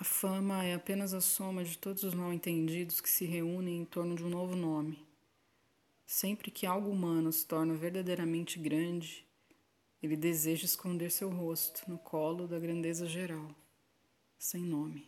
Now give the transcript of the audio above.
A fama é apenas a soma de todos os mal-entendidos que se reúnem em torno de um novo nome. Sempre que algo humano se torna verdadeiramente grande, ele deseja esconder seu rosto no colo da grandeza geral, sem nome.